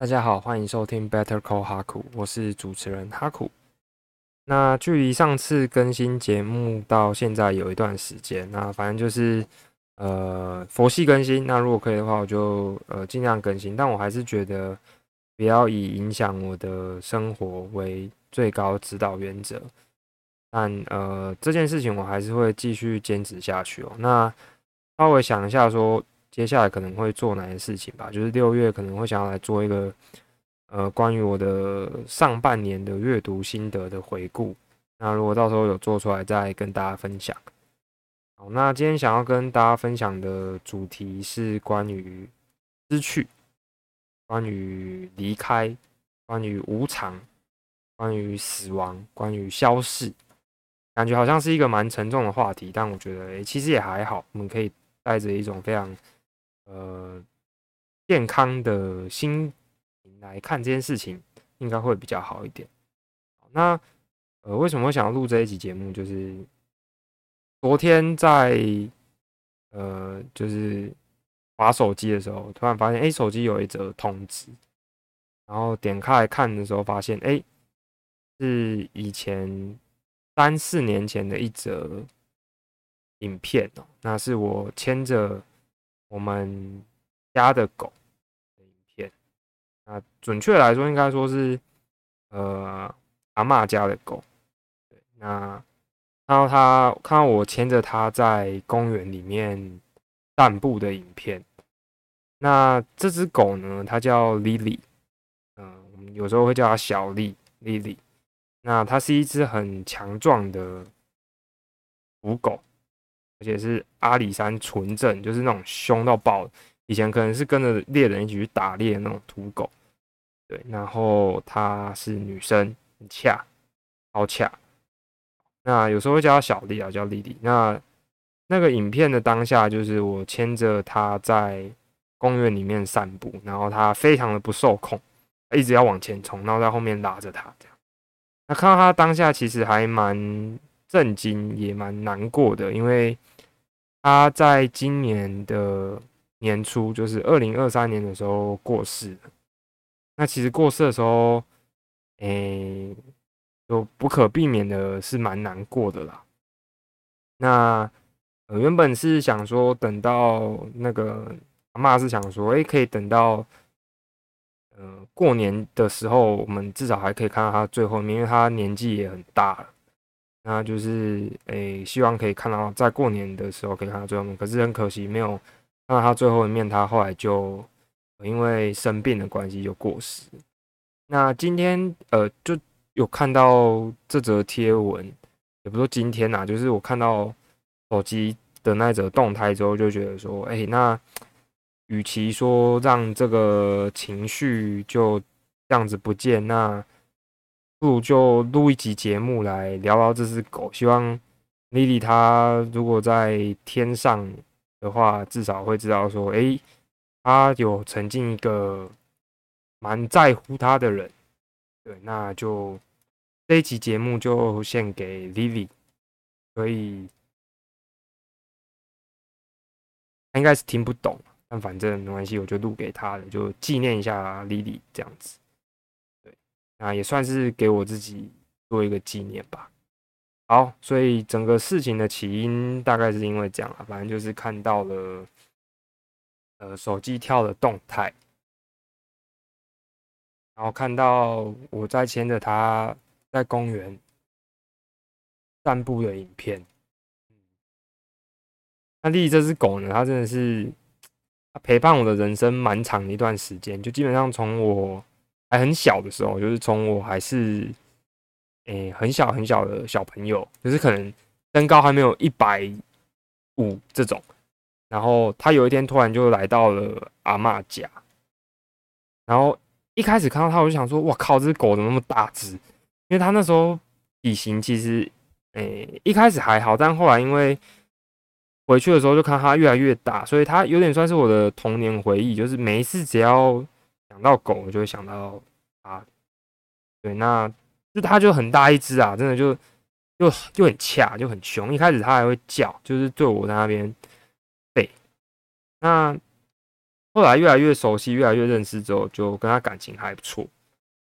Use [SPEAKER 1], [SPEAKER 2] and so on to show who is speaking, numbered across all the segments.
[SPEAKER 1] 大家好，欢迎收听 Better Call 哈库，我是主持人哈库。那距离上次更新节目到现在有一段时间，那反正就是呃佛系更新。那如果可以的话，我就呃尽量更新，但我还是觉得不要以影响我的生活为最高指导原则。但呃这件事情我还是会继续坚持下去哦。那稍微想一下说。接下来可能会做哪些事情吧？就是六月可能会想要来做一个呃关于我的上半年的阅读心得的回顾。那如果到时候有做出来，再跟大家分享。好，那今天想要跟大家分享的主题是关于失去、关于离开、关于无常、关于死亡、关于消逝。感觉好像是一个蛮沉重的话题，但我觉得诶，其实也还好，我们可以带着一种非常。呃，健康的心来看这件事情，应该会比较好一点。那呃，为什么会想要录这一集节目？就是昨天在呃，就是划手机的时候，突然发现，哎，手机有一则通知，然后点开来看的时候，发现，哎，是以前三四年前的一则影片哦，那是我牵着。我们家的狗的影片，那准确来说，应该说是呃阿妈家的狗。对，那看到它看到我牵着它在公园里面散步的影片。那这只狗呢，它叫 Lily，嗯，我们有时候会叫它小丽 Lily。那它是一只很强壮的母狗。而且是阿里山纯正，就是那种凶到爆。以前可能是跟着猎人一起去打猎的那种土狗，对。然后她是女生，很恰，好恰。那有时候会叫她小丽啊，叫丽丽。那那个影片的当下，就是我牵着她在公园里面散步，然后她非常的不受控，一直要往前冲，然后在后面拉着她这样。那看到她当下，其实还蛮震惊，也蛮难过的，因为。他在今年的年初，就是二零二三年的时候过世。那其实过世的时候，诶，有不可避免的是蛮难过的啦。那，原本是想说等到那个阿妈是想说，诶，可以等到呃过年的时候，我们至少还可以看到他最后面，因为他年纪也很大了。那就是诶，希望可以看到在过年的时候可以看到最后面，可是很可惜没有看到他最后一面。他后来就因为生病的关系就过世。那今天呃就有看到这则贴文，也不说今天呐，就是我看到手机的那则动态之后，就觉得说，哎，那与其说让这个情绪就这样子不见，那。不如就录一集节目来聊聊这只狗。希望莉莉她如果在天上的话，至少会知道说，哎，她有曾经一个蛮在乎她的人。对，那就这一集节目就献给莉莉。所以她应该是听不懂，但反正没关系，我就录给她了，就纪念一下莉莉这样子。那也算是给我自己做一个纪念吧。好，所以整个事情的起因大概是因为这样啊，反正就是看到了，呃，手机跳的动态，然后看到我在牵着它在公园散步的影片。那丽这只狗呢，它真的是陪伴我的人生蛮长的一段时间，就基本上从我。还很小的时候，就是从我还是诶很小很小的小朋友，就是可能身高还没有一百五这种，然后他有一天突然就来到了阿妈家，然后一开始看到他，我就想说，哇靠，这只狗怎么那么大只？因为他那时候体型其实诶一开始还好，但后来因为回去的时候就看它越来越大，所以它有点算是我的童年回忆，就是每一次只要。想到狗，我就会想到啊，对，那就它就很大一只啊，真的就就就很恰，就很凶。一开始它还会叫，就是对我在那边背。那后来越来越熟悉，越来越认识之后，就跟他感情还不错。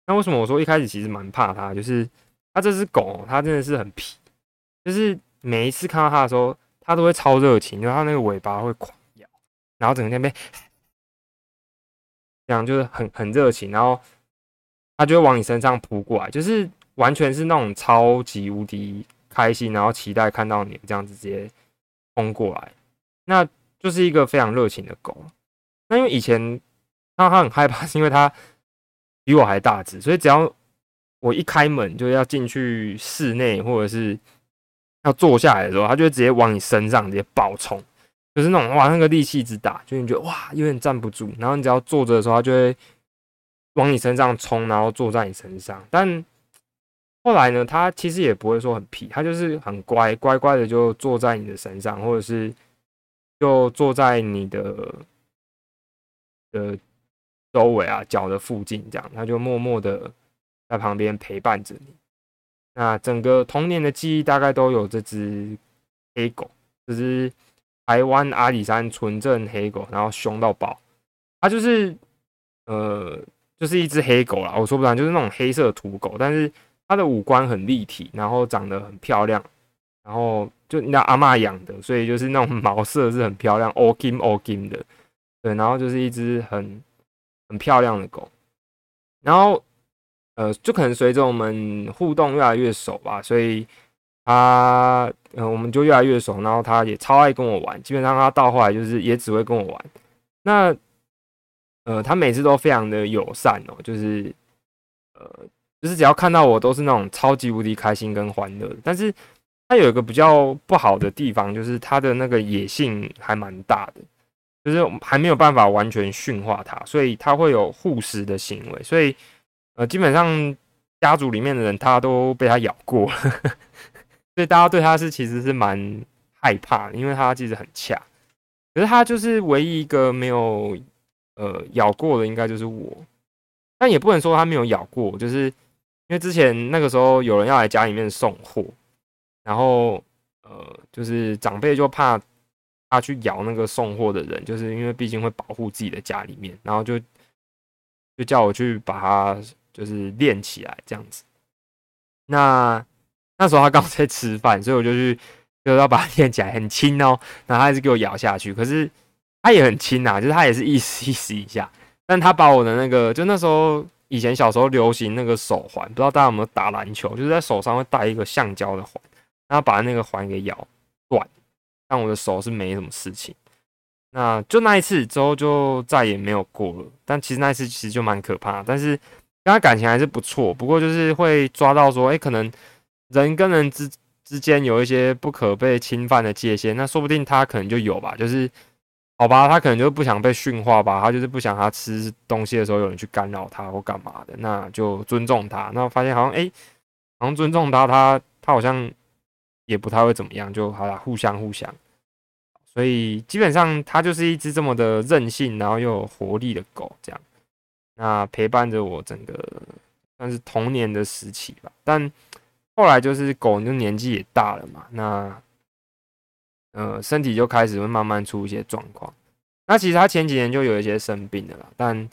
[SPEAKER 1] 那为什么我说一开始其实蛮怕它？就是它这只狗，它真的是很皮，就是每一次看到它的时候，它都会超热情，就它那个尾巴会狂摇，然后整个天被这样就是很很热情，然后它就会往你身上扑过来，就是完全是那种超级无敌开心，然后期待看到你这样子直接冲过来，那就是一个非常热情的狗。那因为以前看到它很害怕，是因为它。比我还大只，所以只要我一开门就要进去室内，或者是要坐下来的时候，它就会直接往你身上直接暴冲，就是那种哇，那个力气之大，就你觉得哇有点站不住。然后你只要坐着的时候，它就会往你身上冲，然后坐在你身上。但后来呢，它其实也不会说很皮，它就是很乖，乖乖的就坐在你的身上，或者是就坐在你的的。周围啊，脚的附近，这样，它就默默的在旁边陪伴着你。那整个童年的记忆大概都有这只黑狗，这只台湾阿里山纯正黑狗，然后凶到爆。它就是呃，就是一只黑狗啦。我说不上，就是那种黑色土狗，但是它的五官很立体，然后长得很漂亮，然后就那阿妈养的，所以就是那种毛色是很漂亮，all kim all kim 的。对，然后就是一只很。很漂亮的狗，然后呃，就可能随着我们互动越来越熟吧，所以他嗯，我们就越来越熟，然后他也超爱跟我玩，基本上他到后来就是也只会跟我玩。那呃，他每次都非常的友善哦，就是呃，就是只要看到我都是那种超级无敌开心跟欢乐。但是他有一个比较不好的地方，就是他的那个野性还蛮大的。就是还没有办法完全驯化它，所以他会有护食的行为。所以，呃，基本上家族里面的人他都被它咬过，所以大家对它是其实是蛮害怕的，因为它其实很恰。可是它就是唯一一个没有呃咬过的，应该就是我。但也不能说它没有咬过，就是因为之前那个时候有人要来家里面送货，然后呃，就是长辈就怕。他去咬那个送货的人，就是因为毕竟会保护自己的家里面，然后就就叫我去把它就是练起来这样子。那那时候他刚在吃饭，所以我就去就要把它练起来，很轻哦。然后他还是给我咬下去，可是他也很轻呐，就是他也是意思意思一下。但他把我的那个，就那时候以前小时候流行那个手环，不知道大家有没有打篮球，就是在手上会戴一个橡胶的环，然后把那个环给咬断。但我的手是没什么事情，那就那一次之后就再也没有过了。但其实那一次其实就蛮可怕，但是跟他感情还是不错。不过就是会抓到说，哎，可能人跟人之之间有一些不可被侵犯的界限，那说不定他可能就有吧。就是好吧，他可能就不想被驯化吧，他就是不想他吃东西的时候有人去干扰他或干嘛的，那就尊重他。那发现好像哎，好像尊重他，他他好像。也不太会怎么样，就好了，互相互相，所以基本上它就是一只这么的任性，然后又有活力的狗，这样，那陪伴着我整个算是童年的时期吧。但后来就是狗就年纪也大了嘛，那呃身体就开始会慢慢出一些状况。那其实它前几年就有一些生病的了，但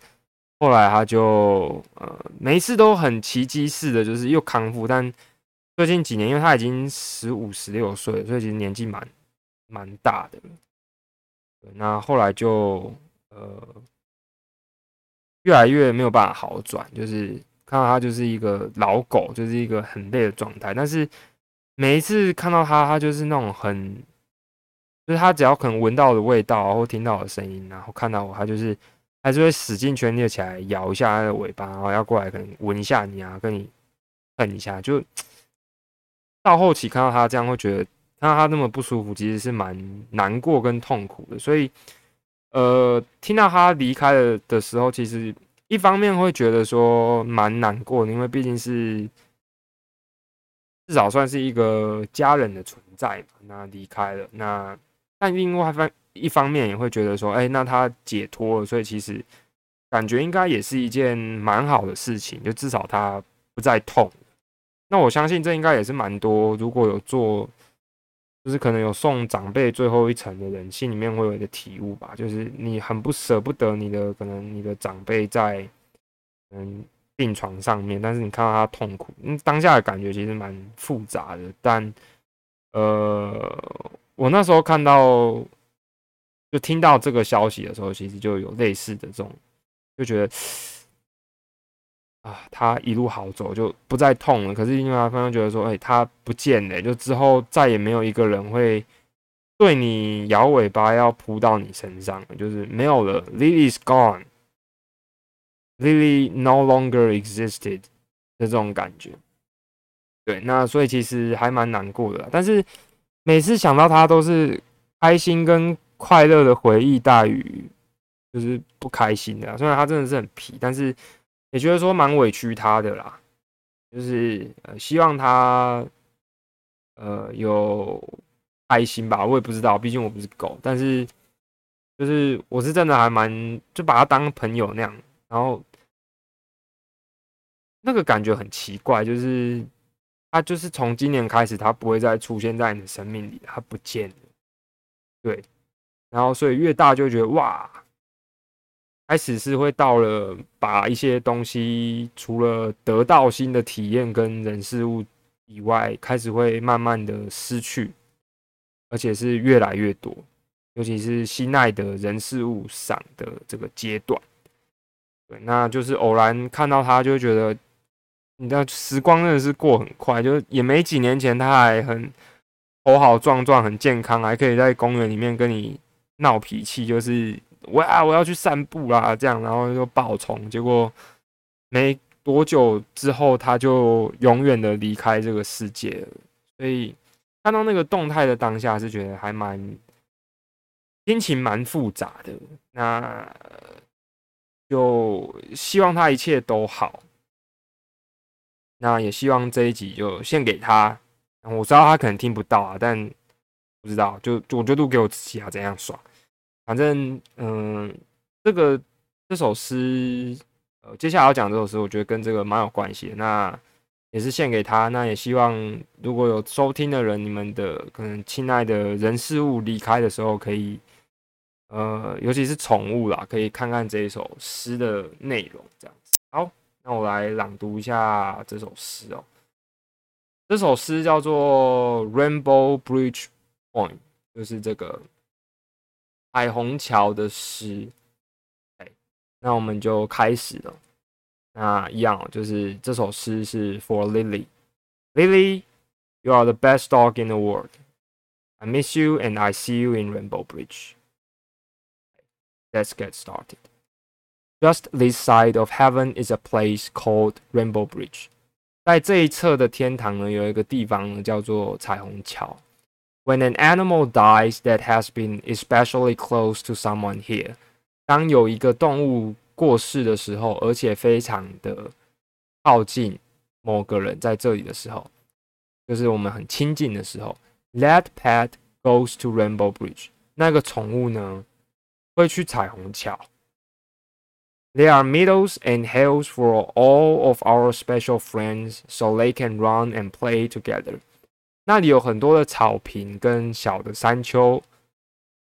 [SPEAKER 1] 后来它就呃每一次都很奇迹似的，就是又康复，但。最近几年，因为他已经十五、十六岁，所以其实年纪蛮蛮大的。那后来就呃越来越没有办法好转，就是看到他就是一个老狗，就是一个很累的状态。但是每一次看到他，他就是那种很，就是他只要可能闻到的味道，或听到的声音，然后看到我，他就是还是会使劲全力起来摇一下他的尾巴，然后要过来可能闻一下你啊，跟你碰一下，就。到后期看到他这样，会觉得看到他那么不舒服，其实是蛮难过跟痛苦的。所以，呃，听到他离开了的时候，其实一方面会觉得说蛮难过的，因为毕竟是至少算是一个家人的存在嘛。那离开了，那但另外方一方面也会觉得说，哎，那他解脱了，所以其实感觉应该也是一件蛮好的事情，就至少他不再痛。那我相信这应该也是蛮多，如果有做就是可能有送长辈最后一程的人，心里面会有一个体悟吧，就是你很不舍不得你的可能你的长辈在嗯病床上面，但是你看到他痛苦，嗯，当下的感觉其实蛮复杂的。但呃，我那时候看到就听到这个消息的时候，其实就有类似的这种，就觉得。啊，他一路好走，就不再痛了。可是另外朋友觉得说，哎，他不见了，就之后再也没有一个人会对你摇尾巴要扑到你身上，就是没有了。Lily's gone. Lily no longer existed 的这种感觉。对，那所以其实还蛮难过的。但是每次想到他，都是开心跟快乐的回忆大于就是不开心的。虽然他真的是很皮，但是。也觉得说蛮委屈他的啦，就是呃希望他呃有开心吧，我也不知道，毕竟我不是狗，但是就是我是真的还蛮就把他当朋友那样，然后那个感觉很奇怪，就是他就是从今年开始他不会再出现在你的生命里，他不见了，对，然后所以越大就觉得哇。开始是会到了把一些东西，除了得到新的体验跟人事物以外，开始会慢慢的失去，而且是越来越多，尤其是心爱的人事物上的这个阶段。对，那就是偶然看到他，就觉得，你知道时光真的是过很快，就也没几年前他还很头好壮壮、很健康，还可以在公园里面跟你闹脾气，就是。我啊！我要去散步啦，这样，然后就爆冲，结果没多久之后，他就永远的离开这个世界了。所以看到那个动态的当下，是觉得还蛮心情蛮复杂的。那就希望他一切都好。那也希望这一集就献给他。我知道他可能听不到啊，但不知道，就我就录给我自己啊，怎样爽。反正，嗯，这个这首诗，呃，接下来要讲这首诗，我觉得跟这个蛮有关系的。那也是献给他。那也希望如果有收听的人，你们的可能亲爱的人事物离开的时候，可以，呃，尤其是宠物啦，可以看看这一首诗的内容，这样子。好，那我来朗读一下这首诗哦。这首诗叫做《Rainbow Bridge Point》，就是这个。彩虹桥的诗，那我们就开始了。那一样，就是这首诗是 For Lily。Lily, you are the best dog in the world. I miss you and I see you in Rainbow Bridge. Let's get started. Just this side of heaven is a place called Rainbow Bridge. 在这一侧的天堂呢，有一个地方呢，叫做彩虹桥。When an animal dies that has been especially close to someone here，当有一个动物过世的时候，而且非常的靠近某个人在这里的时候，就是我们很亲近的时候，that pet goes to Rainbow Bridge，那个宠物呢会去彩虹桥。There are meadows and hills for all of our special friends, so they can run and play together. 那里有很多的草坪跟小的山丘，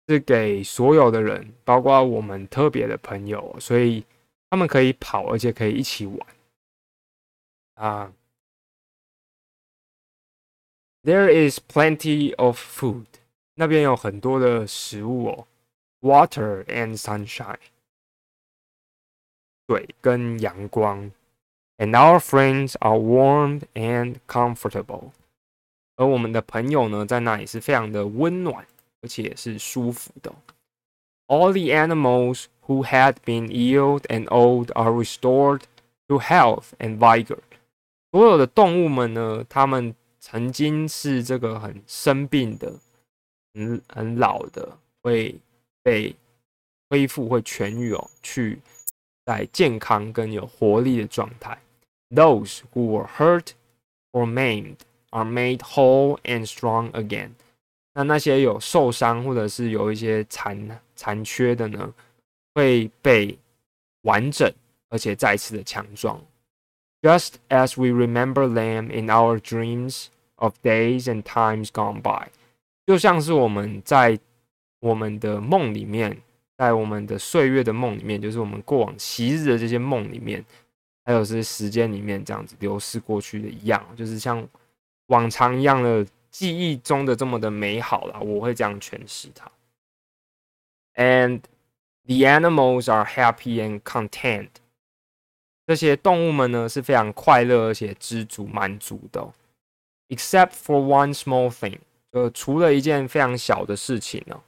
[SPEAKER 1] 是给所有的人，包括我们特别的朋友，所以他们可以跑，而且可以一起玩。啊，There is plenty of food，那边有很多的食物哦，water and sunshine，水跟阳光，and our friends are warm and comfortable。 而我们的朋友呢，在那里是非常的温暖，而且是舒服的。All the animals who had been ill and old are restored to health and vigor。所有的动物们呢，它们曾经是这个很生病的、很很老的，会被恢复、会痊愈哦，去在健康跟有活力的状态。Those who were hurt or maimed are made whole and strong again。那那些有受伤或者是有一些残残缺的呢，会被完整而且再次的强壮。Just as we remember them in our dreams of days and times gone by，就像是我们在我们的梦里面，在我们的岁月的梦里面，就是我们过往昔日的这些梦里面，还有是时间里面这样子流逝过去的一样，就是像往常一样的记忆中的这么的美好了。我会这样诠释它。And the animals are happy and content。这些动物们呢是非常快乐而且知足满足的，except for one small thing，呃，除了一件非常小的事情呢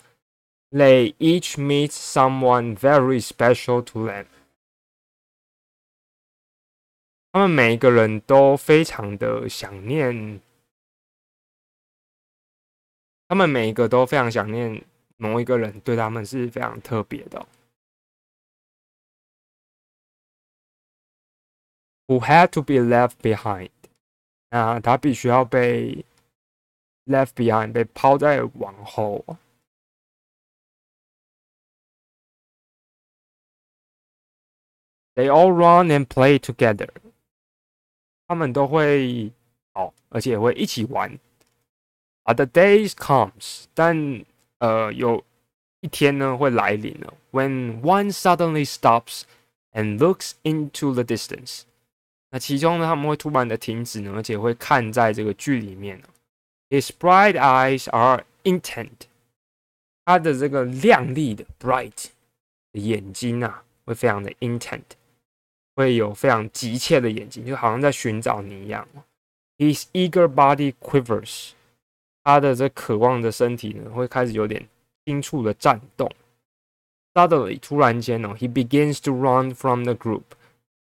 [SPEAKER 1] ，they each meet someone very special to them。他们每一个人都非常的想念，他们每一个都非常想念某一个人，对他们是非常特别的。Who had to be left behind？那他必须要被 left behind，被抛在往后。They all run and play together。他们都会哦，而且会一起玩。啊，the days comes，但呃，有一天呢会来临了。When one suddenly stops and looks into the distance。那其中呢，他们会突然的停止呢，而且会看在这个剧里面 His bright eyes are intent，他的这个亮丽的 bright 的眼睛啊，会非常的 intent，会有非常急切的眼睛，就好像在寻找你一样。His eager body quivers， 他的这渴望的身体呢，会开始有点轻触的颤动。Suddenly，突然间呢，he begins to run from the group。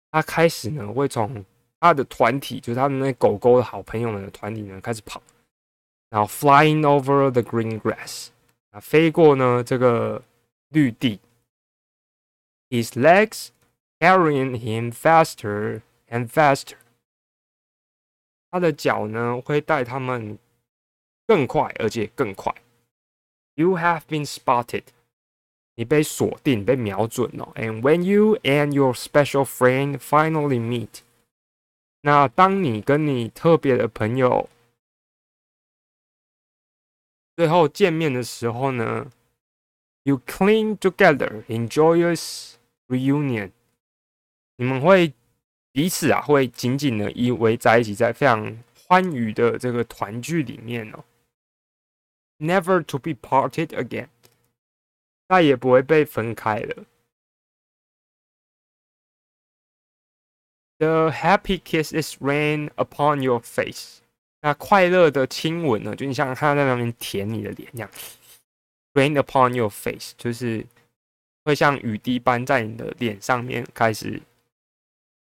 [SPEAKER 1] 他开始呢，会从他的团体，就是他的那狗狗的好朋友们的团体呢，开始跑，然后 flying over the green grass，啊，飞过呢这个绿地。His legs carrying him faster and faster，他的脚呢会带他们更快，而且更快。You have been spotted。你被锁定、被瞄准了。And when you and your special friend finally meet，那当你跟你特别的朋友最后见面的时候呢，you cling together in joyous reunion，你们会彼此啊会紧紧的依偎在一起，在非常欢愉的这个团聚里面哦，never to be parted again。再也不会被分开了。The happy kiss is rain upon your face。那快乐的亲吻呢？就你像他在那边舔你的脸一样，rain upon your face，就是会像雨滴般在你的脸上面开始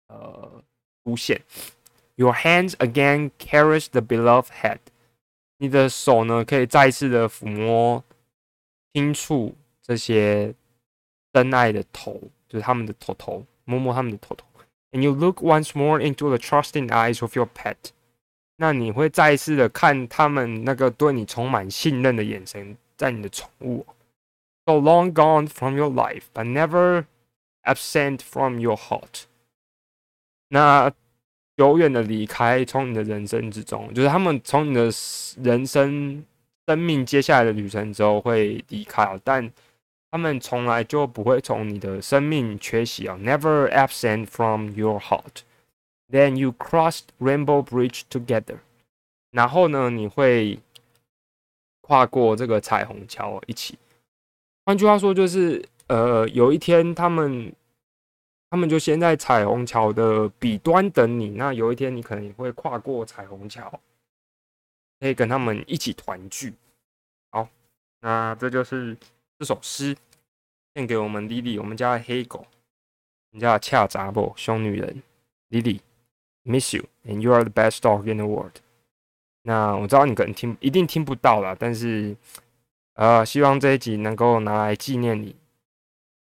[SPEAKER 1] 呃出现。Your hands again caress the beloved head。你的手呢，可以再一次的抚摸、轻触。这些真爱的头，就是他们的头头，摸摸他们的头头。And you look once more into the trusting eyes of your pet，那你会再一次的看他们那个对你充满信任的眼神，在你的宠物。So long gone from your life, but never absent from your heart。那永远的离开，从你的人生之中，就是他们从你的人生生命接下来的旅程之后会离开，但。他们从来就不会从你的生命缺席啊，never absent from your heart. Then you crossed Rainbow Bridge together. 然后呢，你会跨过这个彩虹桥一起。换句话说，就是呃，有一天他们他们就先在彩虹桥的彼端等你。那有一天你可能也会跨过彩虹桥，可以跟他们一起团聚。好，那这就是。这首诗献给我们 Lily，我们家的黑狗，我们家的恰杂布凶女人 Lily，miss you and you are the best dog in the world。那我知道你可能听一定听不到了，但是呃，希望这一集能够拿来纪念你。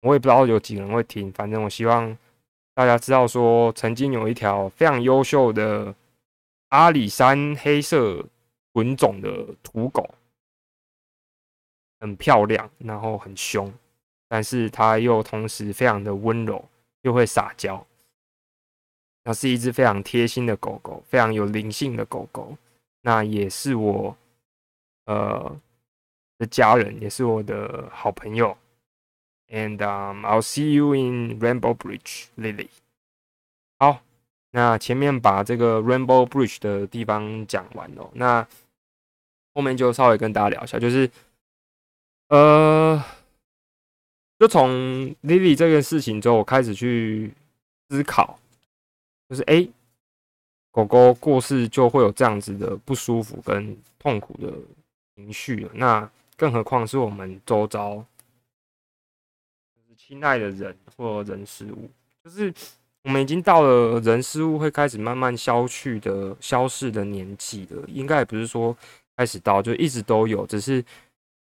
[SPEAKER 1] 我也不知道有几个人会听，反正我希望大家知道说，曾经有一条非常优秀的阿里山黑色混种的土狗。很漂亮，然后很凶，但是它又同时非常的温柔，又会撒娇。那是一只非常贴心的狗狗，非常有灵性的狗狗。那也是我，呃，的家人，也是我的好朋友。And I'll see you in Rainbow Bridge, Lily。好，那前面把这个 Rainbow Bridge 的地方讲完了，那后面就稍微跟大家聊一下，就是呃，就从 Lily 这件事情之后，我开始去思考，就是哎，狗狗过世就会有这样子的不舒服跟痛苦的情绪了，那更何况是我们周遭。亲爱的人或人事物，就是我们已经到了人事物会开始慢慢消去的消逝的年纪了。应该也不是说开始到，就一直都有，只是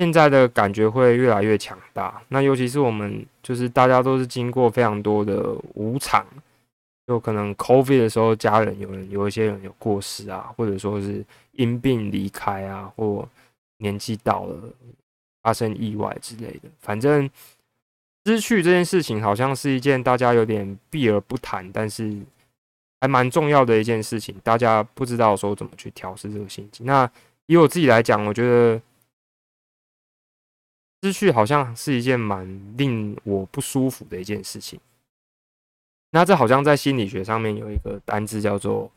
[SPEAKER 1] 现在的感觉会越来越强大。那尤其是我们，就是大家都是经过非常多的无常，就可能 COVID 的时候，家人有人有一些人有过世啊，或者说是因病离开啊，或年纪到了发生意外之类的，反正。失去这件事情好像是一件大家有点避而不谈，但是还蛮重要的一件事情。大家不知道说怎么去调试这个心情。那以我自己来讲，我觉得失去好像是一件蛮令我不舒服的一件事情。那这好像在心理学上面有一个单字叫做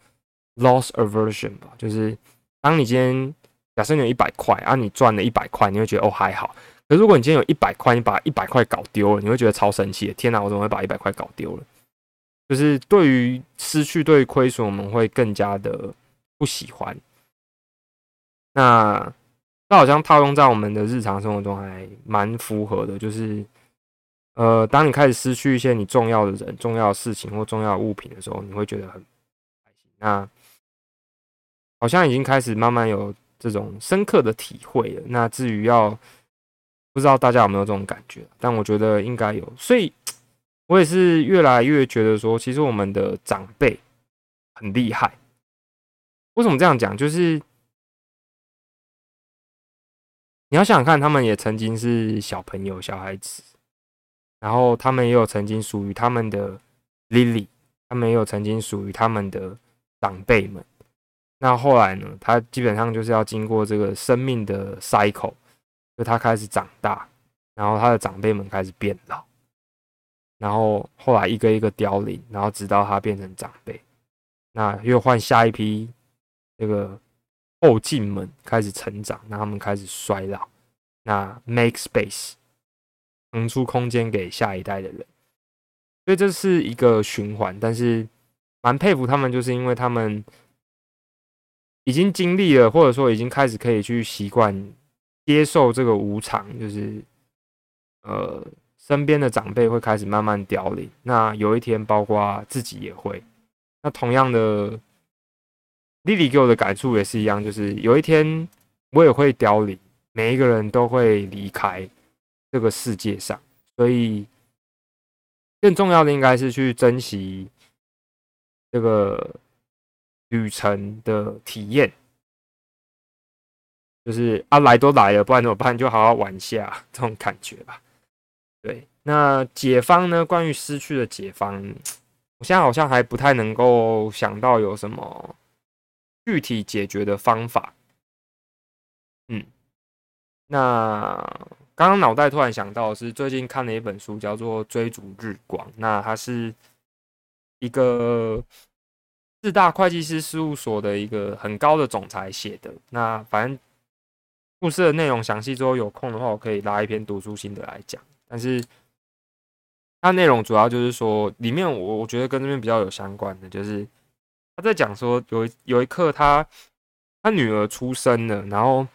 [SPEAKER 1] loss aversion 吧，就是当你今天假设你有一百块啊，你赚了一百块，你会觉得哦还好。可如果你今天有一百块，你把一百块搞丢了，你会觉得超生气的。天哪，我怎么会把一百块搞丢了？就是对于失去、对于亏损，我们会更加的不喜欢。那这好像套用在我们的日常生活中还蛮符合的。就是，呃，当你开始失去一些你重要的人、重要的事情或重要物品的时候，你会觉得很开心。那好像已经开始慢慢有这种深刻的体会了。那至于要。不知道大家有没有这种感觉，但我觉得应该有，所以我也是越来越觉得说，其实我们的长辈很厉害。为什么这样讲？就是你要想想看，他们也曾经是小朋友、小孩子，然后他们也有曾经属于他们的 Lily，他们也有曾经属于他们的长辈们。那后来呢？他基本上就是要经过这个生命的 cycle。他开始长大，然后他的长辈们开始变老，然后后来一个一个凋零，然后直到他变成长辈，那又换下一批这个后进们开始成长，那他们开始衰老，那 make space，腾出空间给下一代的人，所以这是一个循环，但是蛮佩服他们，就是因为他们已经经历了，或者说已经开始可以去习惯。接受这个无常，就是呃，身边的长辈会开始慢慢凋零。那有一天，包括自己也会。那同样的，丽丽给我的感触也是一样，就是有一天我也会凋零，每一个人都会离开这个世界上。所以，更重要的应该是去珍惜这个旅程的体验。就是啊，来都来了，不然怎么办？就好好玩下这种感觉吧。对，那解方呢？关于失去的解方，我现在好像还不太能够想到有什么具体解决的方法。嗯，那刚刚脑袋突然想到是最近看了一本书，叫做《追逐日光》，那它是一个四大会计师事务所的一个很高的总裁写的。那反正。故事的内容详细之后，有空的话我可以拉一篇读书心得来讲。但是它内容主要就是说，里面我我觉得跟这边比较有相关的，就是他在讲说，有有一刻他他女儿出生了，然后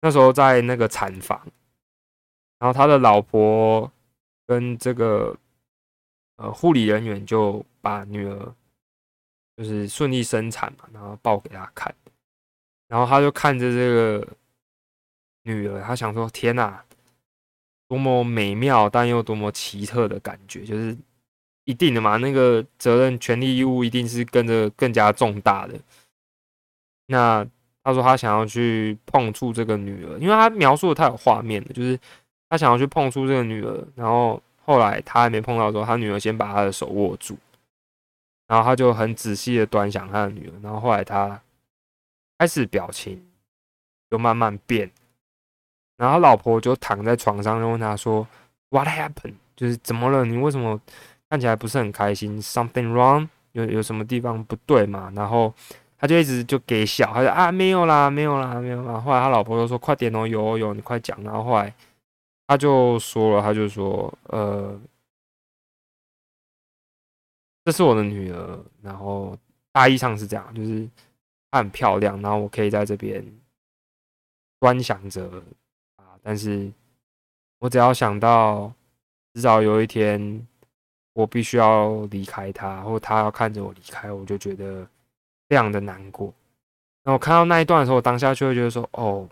[SPEAKER 1] 那时候在那个产房，然后他的老婆跟这个呃护理人员就把女儿就是顺利生产嘛，然后抱给他看。然后他就看着这个女儿，他想说：“天哪，多么美妙，但又多么奇特的感觉！就是一定的嘛，那个责任、权利、义务一定是跟着更加重大的。”那他说他想要去碰触这个女儿，因为他描述的太有画面了，就是他想要去碰触这个女儿。然后后来他还没碰到的时候，他女儿先把他的手握住，然后他就很仔细的端详他的女儿。然后后来他。开始表情就慢慢变，然后老婆就躺在床上，就问他说：“What happened？” 就是怎么了？你为什么看起来不是很开心？Something wrong？有有什么地方不对嘛？然后他就一直就给笑，他说：“啊，没有啦，没有啦，没有啦。”后来他老婆就说：“快点哦，有有，你快讲。”然后后来他就说了，他就说：“呃，这是我的女儿。”然后大意上是这样，就是很漂亮，然后我可以在这边端详着啊。但是我只要想到，至少有一天我必须要离开他，或他要看着我离开，我就觉得非常的难过。那我看到那一段的时候，我当下就会觉得说：“哦，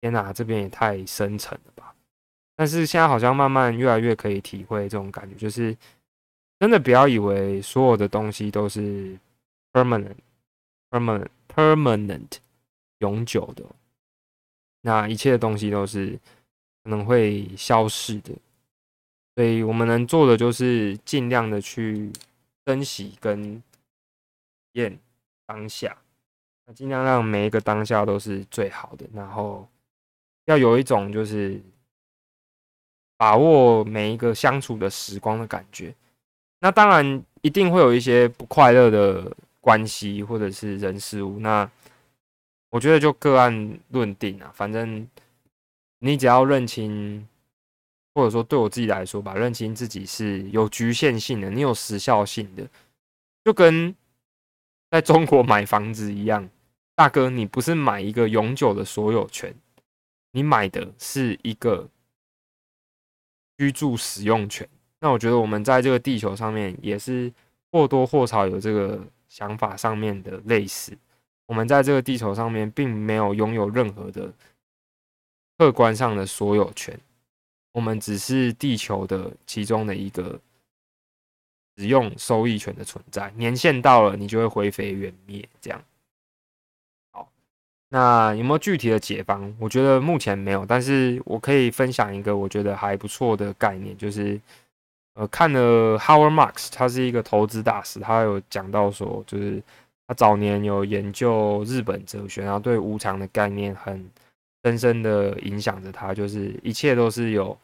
[SPEAKER 1] 天哪，这边也太深沉了吧！”但是现在好像慢慢越来越可以体会这种感觉，就是真的不要以为所有的东西都是 permanent、permanent、permanent 永久的，那一切的东西都是可能会消逝的。所以我们能做的就是尽量的去珍惜跟验当下，那尽量让每一个当下都是最好的，然后要有一种就是把握每一个相处的时光的感觉。那当然一定会有一些不快乐的关系或者是人事物，那我觉得就个案论定啊，反正你只要认清，或者说对我自己来说吧，认清自己是有局限性的，你有时效性的，就跟在中国买房子一样，大哥，你不是买一个永久的所有权，你买的是一个居住使用权。那我觉得我们在这个地球上面也是或多或少有这个想法上面的类似。我们在这个地球上面并没有拥有任何的客观上的所有权，我们只是地球的其中的一个使用收益权的存在。年限到了，你就会灰飞烟灭。这样。好，那有没有具体的解方？我觉得目前没有，但是我可以分享一个我觉得还不错的概念，就是。呃，看了 Howard Marks，他是一个投资大师，他有讲到说，就是他早年有研究日本哲学，然后对无常的概念很深深的影响着他，就是一切都是有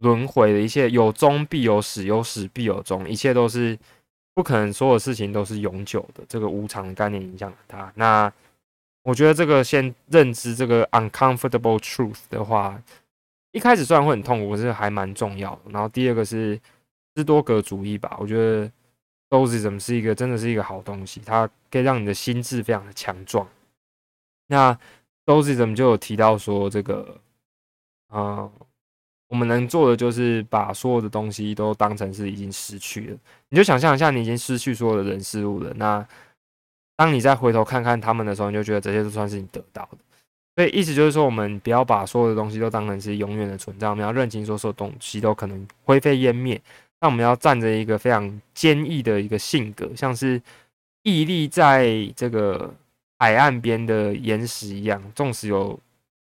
[SPEAKER 1] 轮回的，一切有终必有始，有始必有终，一切都是不可能，所有事情都是永久的。这个无常的概念影响了他。那我觉得这个先认知这个 uncomfortable truth 的话。一开始虽然会很痛苦，可是还蛮重要的。然后第二个是斯多格主义吧，我觉得 Stoicism 是一个真的是一个好东西，它可以让你的心智非常的强壮。那 Stoicism 就有提到说，这个啊，我们能做的就是把所有的东西都当成是已经失去了。你就想象一下，你已经失去所有的人事物了。那当你再回头看看他们的时候，你就觉得这些都算是你得到的。所以意思就是说，我们不要把所有的东西都当成是永远的存在，我们要认清，所有东西都可能灰飞烟灭。那我们要站着一个非常坚毅的一个性格，像是屹立在这个海岸边的岩石一样，纵使有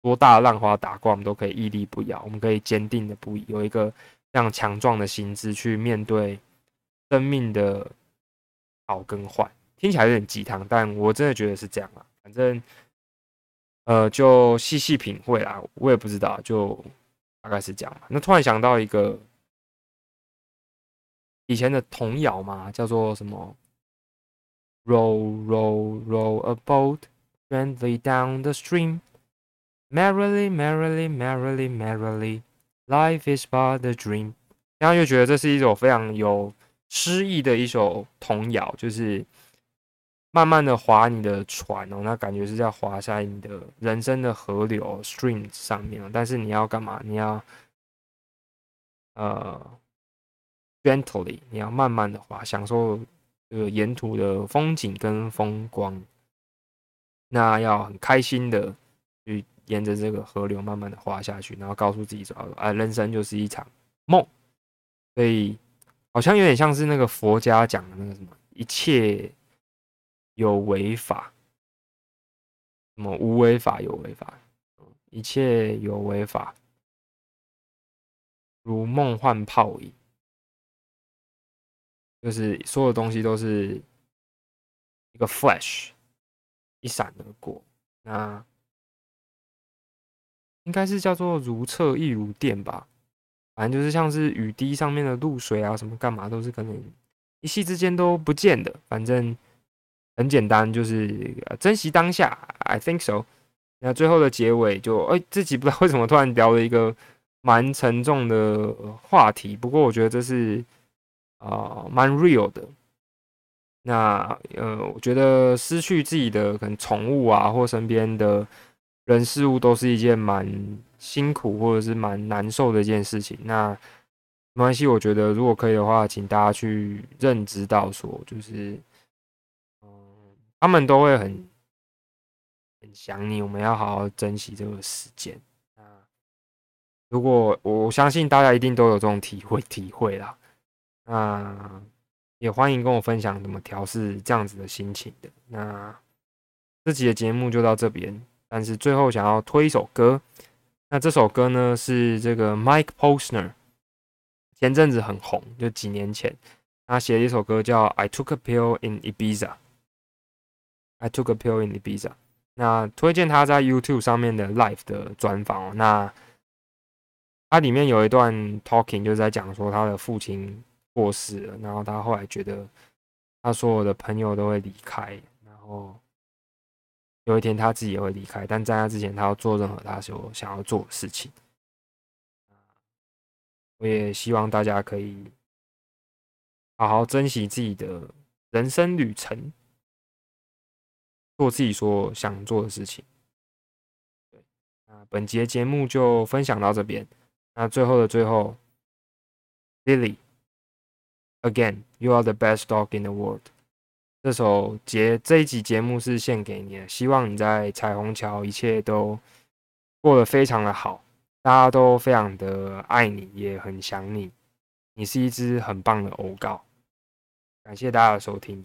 [SPEAKER 1] 多大的浪花打过，我们都可以屹立不摇，我们可以坚定的不移，有一个非常强壮的心智去面对生命的好跟坏。听起来有点鸡汤，但我真的觉得是这样啊，反正。呃，就细细品味啦，我也不知道，就大概是这样。那突然想到一个以前的童谣嘛，叫做什么？Row, row, row a boat gently down the stream. Merrily, merrily, merrily, merrily, life is but a dream. 然后又觉得这是一首非常有诗意的一首童谣，就是。慢慢的划你的船哦，那感觉是在划在你的人生的河流 stream 上面但是你要干嘛？你要呃 gently，你要慢慢的划，享受这个沿途的风景跟风光。那要很开心的去沿着这个河流慢慢的划下去，然后告诉自己说：啊，人生就是一场梦。所以好像有点像是那个佛家讲的那个什么一切。有违法，什么无违法有违法，一切有违法，如梦幻泡影，就是所有东西都是一个 flash，一闪而过。那应该是叫做如厕亦如电吧。反正就是像是雨滴上面的露水啊，什么干嘛都是可能一夕之间都不见的。反正很简单，就是珍惜当下。I think so。那最后的结尾就哎，自己不知道为什么突然聊了一个蛮沉重的话题。不过我觉得这是啊蛮 real 的。那呃，我觉得失去自己的可能宠物啊，或身边的人事物，都是一件蛮辛苦或者是蛮难受的一件事情。那没关系，我觉得如果可以的话，请大家去认知到说，就是，他们都会很很想你，我们要好好珍惜这个时间。那如果我相信大家一定都有这种体会体会啦，那。也欢迎跟我分享怎么调试这样子的心情的。那这集的节目就到这边，但是最后想要推一首歌。那这首歌呢是这个 Mike Posner，前阵子很红，就几年前他写了一首歌叫《I Took a Pill in Ibiza》。I Took a Pill in Ibiza。那推荐他在 YouTube 上面的 Live 的专访哦。那它里面有一段 Talking，就是在讲说他的父亲。过世了，然后他后来觉得，他所有的朋友都会离开，然后有一天他自己也会离开，但在他之前，他要做任何他所想要做的事情。我也希望大家可以好好珍惜自己的人生旅程，做自己所想做的事情。对，那本节节目就分享到这边。那最后的最后，Lily。Again, you are the best dog in the world。这首节这一集节目是献给你的，希望你在彩虹桥一切都过得非常的好，大家都非常的爱你，也很想你。你是一只很棒的欧告，感谢大家的收听。